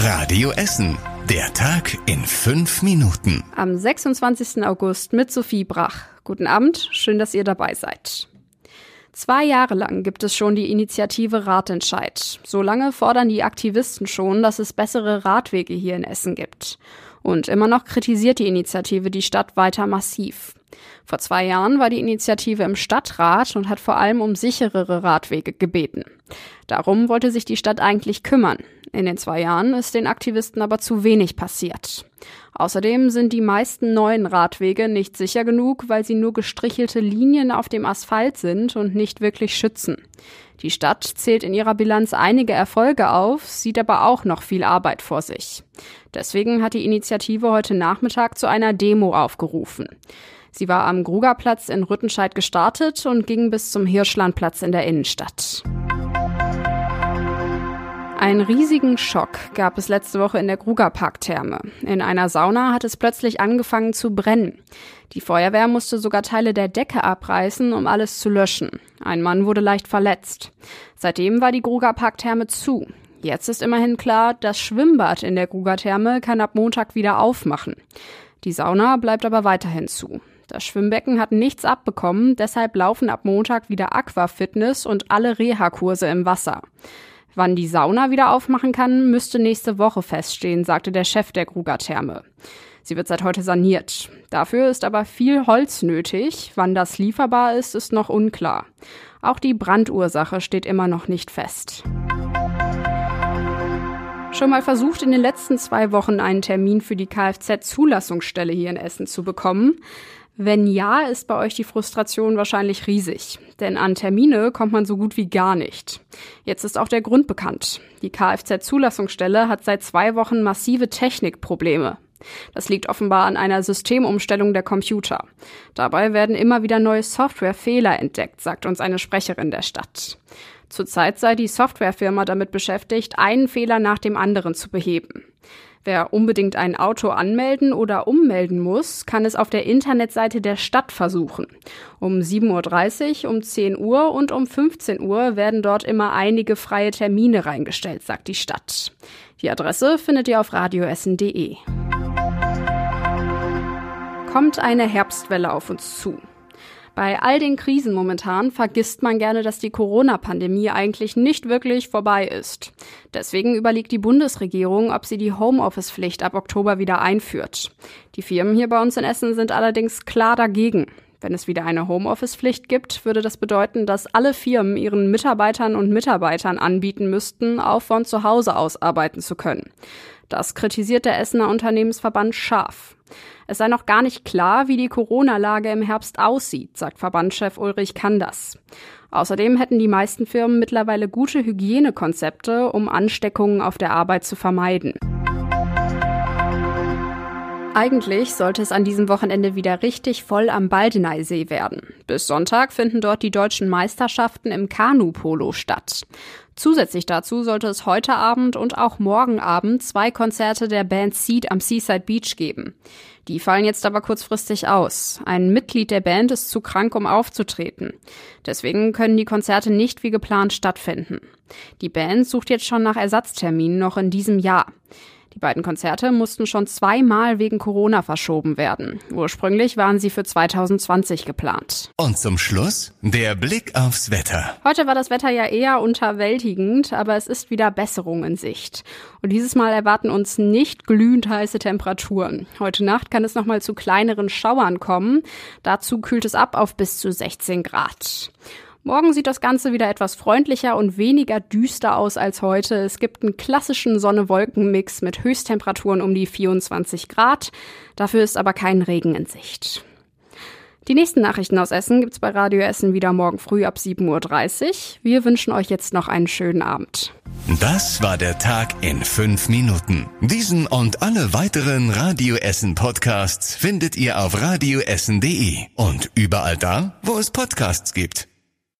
Radio Essen. Der Tag in fünf Minuten. Am 26. August mit Sophie Brach. Guten Abend, schön, dass ihr dabei seid. Zwei Jahre lang gibt es schon die Initiative Ratentscheid. So lange fordern die Aktivisten schon, dass es bessere Radwege hier in Essen gibt. Und immer noch kritisiert die Initiative die Stadt weiter massiv. Vor zwei Jahren war die Initiative im Stadtrat und hat vor allem um sicherere Radwege gebeten. Darum wollte sich die Stadt eigentlich kümmern. In den zwei Jahren ist den Aktivisten aber zu wenig passiert. Außerdem sind die meisten neuen Radwege nicht sicher genug, weil sie nur gestrichelte Linien auf dem Asphalt sind und nicht wirklich schützen. Die Stadt zählt in ihrer Bilanz einige Erfolge auf, sieht aber auch noch viel Arbeit vor sich. Deswegen hat die Initiative heute Nachmittag zu einer Demo aufgerufen. Sie war am Grugerplatz in Rüttenscheid gestartet und ging bis zum Hirschlandplatz in der Innenstadt. Einen riesigen Schock gab es letzte Woche in der Grugerparktherme. In einer Sauna hat es plötzlich angefangen zu brennen. Die Feuerwehr musste sogar Teile der Decke abreißen, um alles zu löschen. Ein Mann wurde leicht verletzt. Seitdem war die Grugerparktherme zu. Jetzt ist immerhin klar, das Schwimmbad in der Grugertherme kann ab Montag wieder aufmachen. Die Sauna bleibt aber weiterhin zu. Das Schwimmbecken hat nichts abbekommen, deshalb laufen ab Montag wieder Aquafitness und alle Reha-Kurse im Wasser. Wann die Sauna wieder aufmachen kann, müsste nächste Woche feststehen, sagte der Chef der Kruger Therme. Sie wird seit heute saniert. Dafür ist aber viel Holz nötig. Wann das lieferbar ist, ist noch unklar. Auch die Brandursache steht immer noch nicht fest. Schon mal versucht, in den letzten zwei Wochen einen Termin für die Kfz-Zulassungsstelle hier in Essen zu bekommen? Wenn ja, ist bei euch die Frustration wahrscheinlich riesig. Denn an Termine kommt man so gut wie gar nicht. Jetzt ist auch der Grund bekannt. Die Kfz-Zulassungsstelle hat seit zwei Wochen massive Technikprobleme. Das liegt offenbar an einer Systemumstellung der Computer. Dabei werden immer wieder neue Softwarefehler entdeckt, sagt uns eine Sprecherin der Stadt. Zurzeit sei die Softwarefirma damit beschäftigt, einen Fehler nach dem anderen zu beheben. Wer unbedingt ein Auto anmelden oder ummelden muss, kann es auf der Internetseite der Stadt versuchen. Um 7.30 Uhr, um 10 Uhr und um 15 Uhr werden dort immer einige freie Termine reingestellt, sagt die Stadt. Die Adresse findet ihr auf radioessen.de. Kommt eine Herbstwelle auf uns zu. Bei all den Krisen momentan vergisst man gerne, dass die Corona-Pandemie eigentlich nicht wirklich vorbei ist. Deswegen überlegt die Bundesregierung, ob sie die Homeoffice-Pflicht ab Oktober wieder einführt. Die Firmen hier bei uns in Essen sind allerdings klar dagegen. Wenn es wieder eine Homeoffice-Pflicht gibt, würde das bedeuten, dass alle Firmen ihren Mitarbeitern und Mitarbeitern anbieten müssten, auch von zu Hause aus arbeiten zu können. Das kritisiert der Essener Unternehmensverband scharf. Es sei noch gar nicht klar, wie die Corona-Lage im Herbst aussieht, sagt Verbandschef Ulrich Kanders. Außerdem hätten die meisten Firmen mittlerweile gute Hygienekonzepte, um Ansteckungen auf der Arbeit zu vermeiden. Eigentlich sollte es an diesem Wochenende wieder richtig voll am Baldeneysee werden. Bis Sonntag finden dort die deutschen Meisterschaften im Kanu-Polo statt. Zusätzlich dazu sollte es heute Abend und auch morgen Abend zwei Konzerte der Band Seed am Seaside Beach geben. Die fallen jetzt aber kurzfristig aus. Ein Mitglied der Band ist zu krank, um aufzutreten. Deswegen können die Konzerte nicht wie geplant stattfinden. Die Band sucht jetzt schon nach Ersatzterminen noch in diesem Jahr. Die beiden Konzerte mussten schon zweimal wegen Corona verschoben werden. Ursprünglich waren sie für 2020 geplant. Und zum Schluss der Blick aufs Wetter. Heute war das Wetter ja eher unterwältigend, aber es ist wieder Besserung in Sicht. Und dieses Mal erwarten uns nicht glühend heiße Temperaturen. Heute Nacht kann es nochmal zu kleineren Schauern kommen. Dazu kühlt es ab auf bis zu 16 Grad. Morgen sieht das Ganze wieder etwas freundlicher und weniger düster aus als heute. Es gibt einen klassischen Sonne-Wolken-Mix mit Höchsttemperaturen um die 24 Grad. Dafür ist aber kein Regen in Sicht. Die nächsten Nachrichten aus Essen gibt's bei Radio Essen wieder morgen früh ab 7.30 Uhr. Wir wünschen euch jetzt noch einen schönen Abend. Das war der Tag in fünf Minuten. Diesen und alle weiteren Radio Essen Podcasts findet ihr auf radioessen.de und überall da, wo es Podcasts gibt.